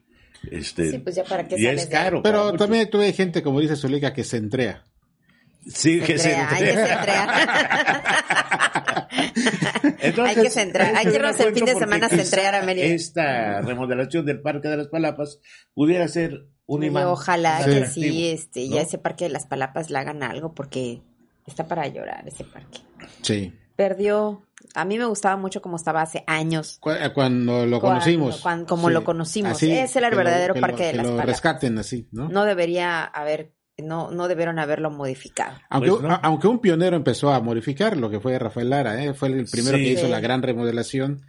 Este, Sí, pues ya para qué y es caro. Pero también tuve gente, como dice Zulica, que se entrea. Sí, que se Centrea, hay que centrear. Entonces, hay que centrar, hay que irnos el fin de semana a porque centrear a Mérida. Esta remodelación del Parque de las Palapas pudiera ser un imán. Ojalá que sí, este, ¿no? ya ese parque de las palapas le hagan algo porque está para llorar ese parque. Sí. Perdió, a mí me gustaba mucho como estaba hace años. Eh, Cuando lo Cuando- conocimos. cuan- como lo conocimos. Ese era el lo- verdadero que lo- Parque de que las lo Palapas. rescaten así, ¿no? No debería haber, no, no debieron haberlo modificado. Aunque, Pues no. a- aunque un pionero empezó a modificar lo que fue Rafael Lara, ¿eh? fue el primero Sí. que hizo la gran remodelación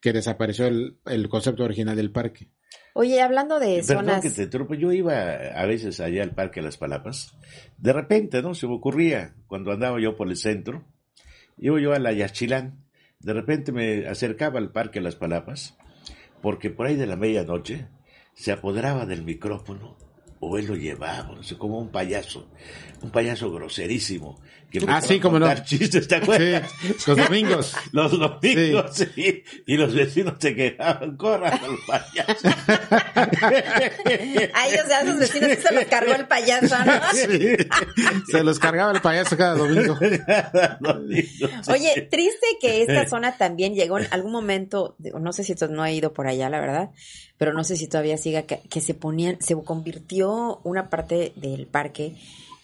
que desapareció el, el concepto original del parque. Oye, hablando de Perdón zonas, que te interrumpa, yo iba a veces allá al Parque de las Palapas. De repente, ¿no? Se me ocurría, cuando andaba yo por el centro, iba yo a la Yaxchilán, de repente me acercaba al Parque de las Palapas, porque por ahí de la medianoche se apoderaba del micrófono, o él lo llevaba, no sé, como un payaso, un payaso groserísimo, que Ah, sí, a cómo no. chistes, ¿te acuerdas? Sí, los domingos. Los domingos, sí. Y los vecinos se quejaban, corran al payaso. a ellos, a esos vecinos se los cargó el payaso, ¿no? Sí. Se los cargaba el payaso cada domingo. Oye, triste que esta zona también llegó en algún momento, no sé si esto no ha ido por allá, la verdad, pero no sé si todavía siga, que, que se ponían, se convirtió una parte del parque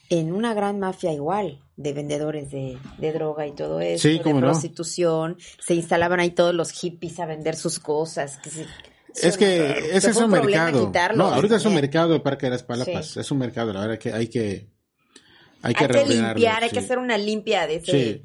en una gran mafia igual, de vendedores de, de droga y todo eso, Sí, de no. prostitución, se instalaban ahí todos los hippies a vender sus cosas. Que se- Es que ese que es un mercado. quitarlo No, ahorita es un mercado el Parque de las Palapas. Sí. Es un mercado, la verdad que hay que hay Hay que, que reordenarlo, limpiar, hay que hacer una limpia de ese, Sí.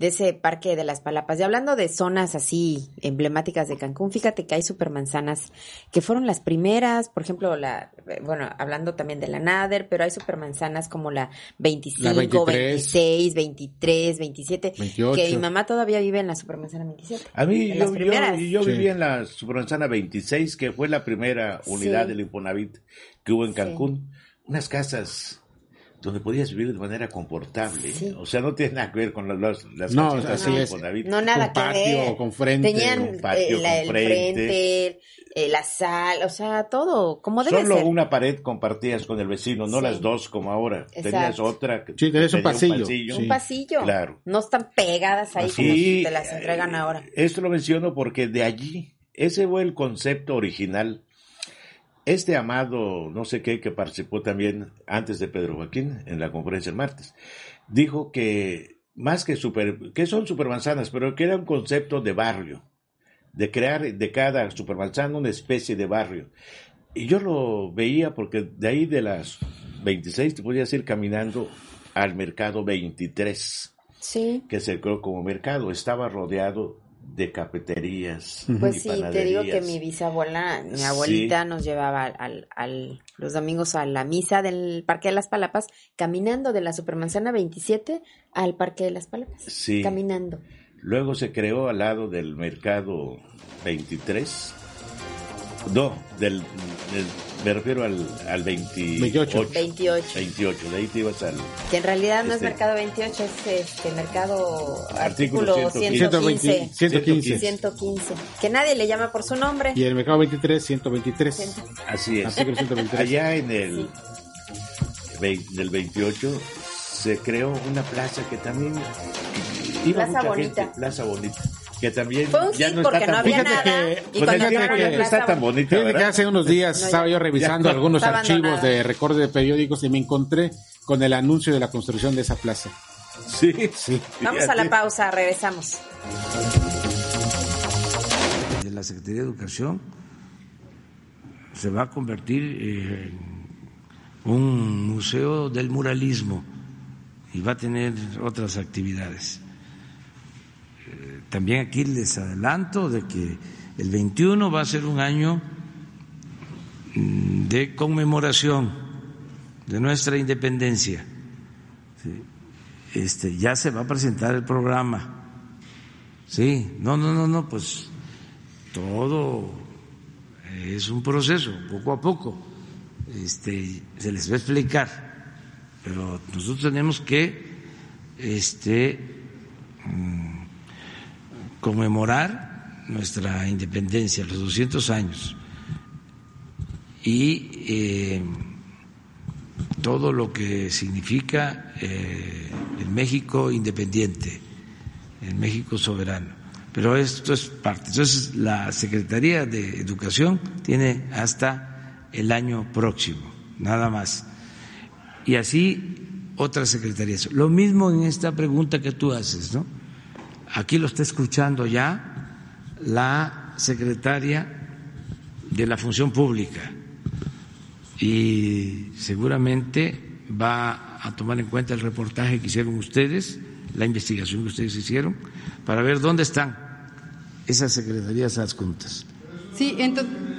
De ese parque de las palapas. Y hablando de zonas así emblemáticas de Cancún, fíjate que hay supermanzanas que fueron las primeras, por ejemplo, la, eh, bueno, hablando también de la Nader, pero hay supermanzanas como la 25, La 23. 26, 23, 27, 28. que mi mamá todavía vive en la supermanzana 27. A mí, yo, yo, yo Sí. viví en la Supermanzana 26, que fue la primera unidad Sí. del Infonavit que hubo en Sí. Cancún. Unas casas donde podías vivir de manera confortable. Sí. O sea, no tiene nada que ver con las, las, No, así es. Infonavit. No, nada Con que patio, ver. con frente, Tenían con patio, eh, la- con el frente. frente, eh, la sal, o sea, todo, como debe Solo ser. una pared compartías con el vecino, no Sí. las dos como ahora. Tenías Exacto. otra. que Sí, tenías un pasillo, Un Sí. pasillo. Claro. No están pegadas ahí como Y te las entregan ahora. Esto lo menciono porque de allí ese fue el concepto original. Este amado, no sé qué, que participó también antes de Pedro Joaquín en la conferencia el martes, dijo que más que super, que son supermanzanas, pero que era un concepto de barrio, de crear de cada supermanzana una especie de barrio. Y yo lo veía porque de ahí de las 26 te podías ir caminando al mercado 23, Sí. que se creó como mercado. Estaba rodeado de cafeterías. Pues y sí, te digo que mi bisabuela, mi abuelita nos llevaba al, al- los domingos a la misa del Parque de las Palapas, caminando de la Supermanzana 27 al Parque de las Palapas. Sí. Caminando. Luego se creó al lado del mercado 23. No, del, del- me refiero al, al 28. 28. 28. 28, de ahí te ibas al... Que en realidad no es Este- Mercado 28, es este Mercado Artículo Artículo 115. 115. 115. 115. Que nadie le llama por su nombre. Y el mercado 23, 123. Así es. Artículo 123. Allá en el del 28 se creó una plaza que también iba Plaza mucha Bonita. gente, Plaza Bonita, que también Fue un ya hit no porque está no había Fíjate nada. que- y que está tan bonita, Fíjate que ¿verdad? hace unos días No, estaba yo revisando ya algunos archivos abandonada. de recortes de periódicos y me encontré con el anuncio de la construcción de esa plaza. Sí, Sí. Vamos a la pausa, regresamos. de la Secretaría de Educación se va a convertir en un museo del muralismo y va a tener otras actividades. También aquí les adelanto de que el 21 va a ser un año mm, de conmemoración de nuestra independencia. Este, ya se va a presentar el programa. Sí, no, no, no, no, pues todo es un proceso, poco a poco. Este, se les va a explicar, pero nosotros tenemos que este, mm, conmemorar nuestra independencia, los 200 años, y eh, todo lo que significa eh, el México independiente, el México soberano. Pero esto es parte. Entonces, la Secretaría de Educación tiene hasta el año próximo, nada más. Y así otras secretarías. Lo mismo en esta pregunta que tú haces, ¿no? Aquí lo está escuchando ya la secretaria de la Función Pública y seguramente va a tomar en cuenta el reportaje que hicieron ustedes, la investigación que ustedes hicieron, para ver dónde están esas secretarías adjuntas. Sí, entonces.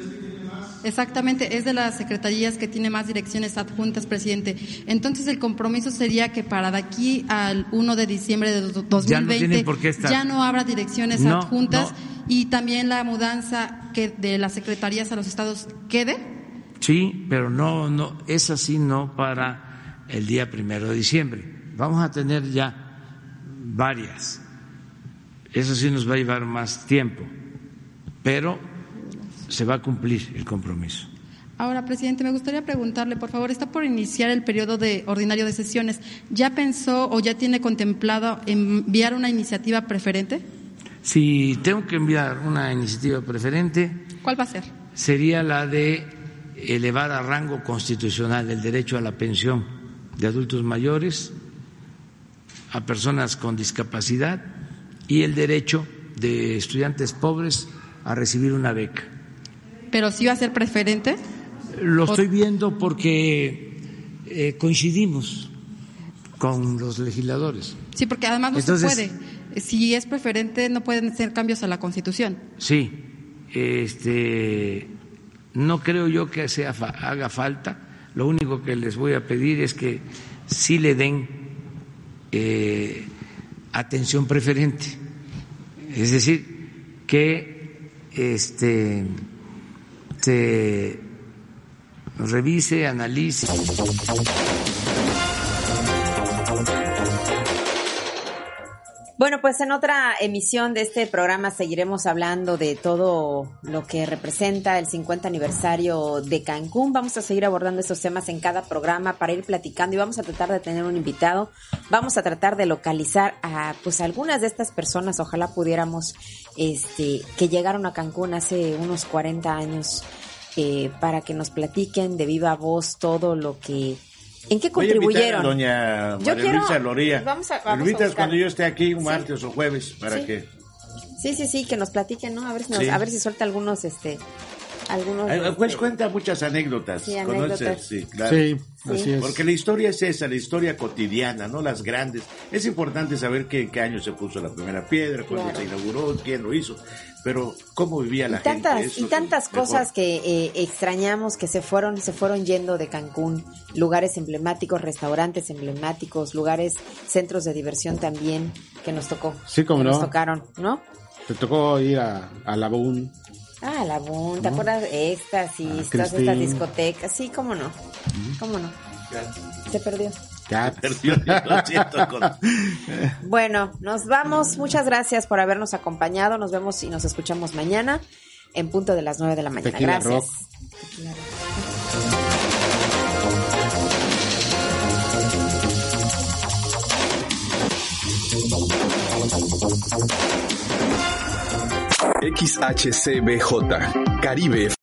Exactamente, es de las secretarías que tiene más direcciones adjuntas, presidente. Entonces el compromiso sería que para de aquí al 1 de diciembre de do- 2020 Ya no ya no habrá direcciones No, adjuntas no. y también la mudanza que de las secretarías a los estados quede. Sí, pero no, no, es así no para el día primero de diciembre. Vamos a tener ya varias. Eso sí nos va a llevar más tiempo, pero se va a cumplir el compromiso. Ahora, presidente, me gustaría preguntarle, por favor, está por iniciar el periodo de ordinario de sesiones. ¿Ya pensó o ya tiene contemplado enviar una iniciativa preferente? Si tengo que enviar una iniciativa preferente, ¿Cuál va a ser? sería la de elevar a rango constitucional el derecho a la pensión de adultos mayores, a personas con discapacidad y el derecho de estudiantes pobres a recibir una beca. ¿Pero sí va a ser preferente? Lo estoy viendo porque eh, coincidimos con los legisladores. Sí, porque además no Entonces- se puede. Si es preferente, no pueden ser cambios a la Constitución. Sí, este, no creo yo que sea, haga falta. Lo único que les voy a pedir es que sí le den eh, atención preferente. Es decir, que este, se revise, analice. Bueno, pues en otra emisión de este programa seguiremos hablando de todo lo que representa el 50 aniversario de Cancún. Vamos a seguir abordando esos temas en cada programa para ir platicando y vamos a tratar de tener un invitado. Vamos a tratar de localizar a pues algunas de estas personas. Ojalá pudiéramos este que llegaron a Cancún hace unos 40 años eh, para que nos platiquen de viva voz todo lo que ¿En qué contribuyeron? Voy a doña María Luisa Loría. Vamos a, vamos cuando yo esté aquí un martes o jueves para que Sí, sí, sí, que nos platiquen, ¿no? A ver si nos, a ver si suelta algunos este algunos pues este, cuenta muchas anécdotas, sí, anécdotas. sí, claro. Sí, así es. Porque la historia es esa, la historia cotidiana, no las grandes. Es importante saber qué, en qué año se puso la primera piedra, cuándo se inauguró, quién lo hizo pero cómo vivía la gente. y tantas cosas que eh, extrañamos que se fueron, se fueron yendo de Cancún, lugares emblemáticos, restaurantes emblemáticos, lugares, centros de diversión también que nos tocó. Sí, como no. Nos tocaron, ¿no? Te tocó ir a, a La Boon. Ah, La Boon, ¿te acuerdas y todas estas discotecas? Sí, cómo no, cómo no. Se perdió. Bueno, nos vamos. Muchas gracias por habernos acompañado. Nos vemos y nos escuchamos mañana en punto de las 9 de la mañana. gracias. XHCBJ Caribe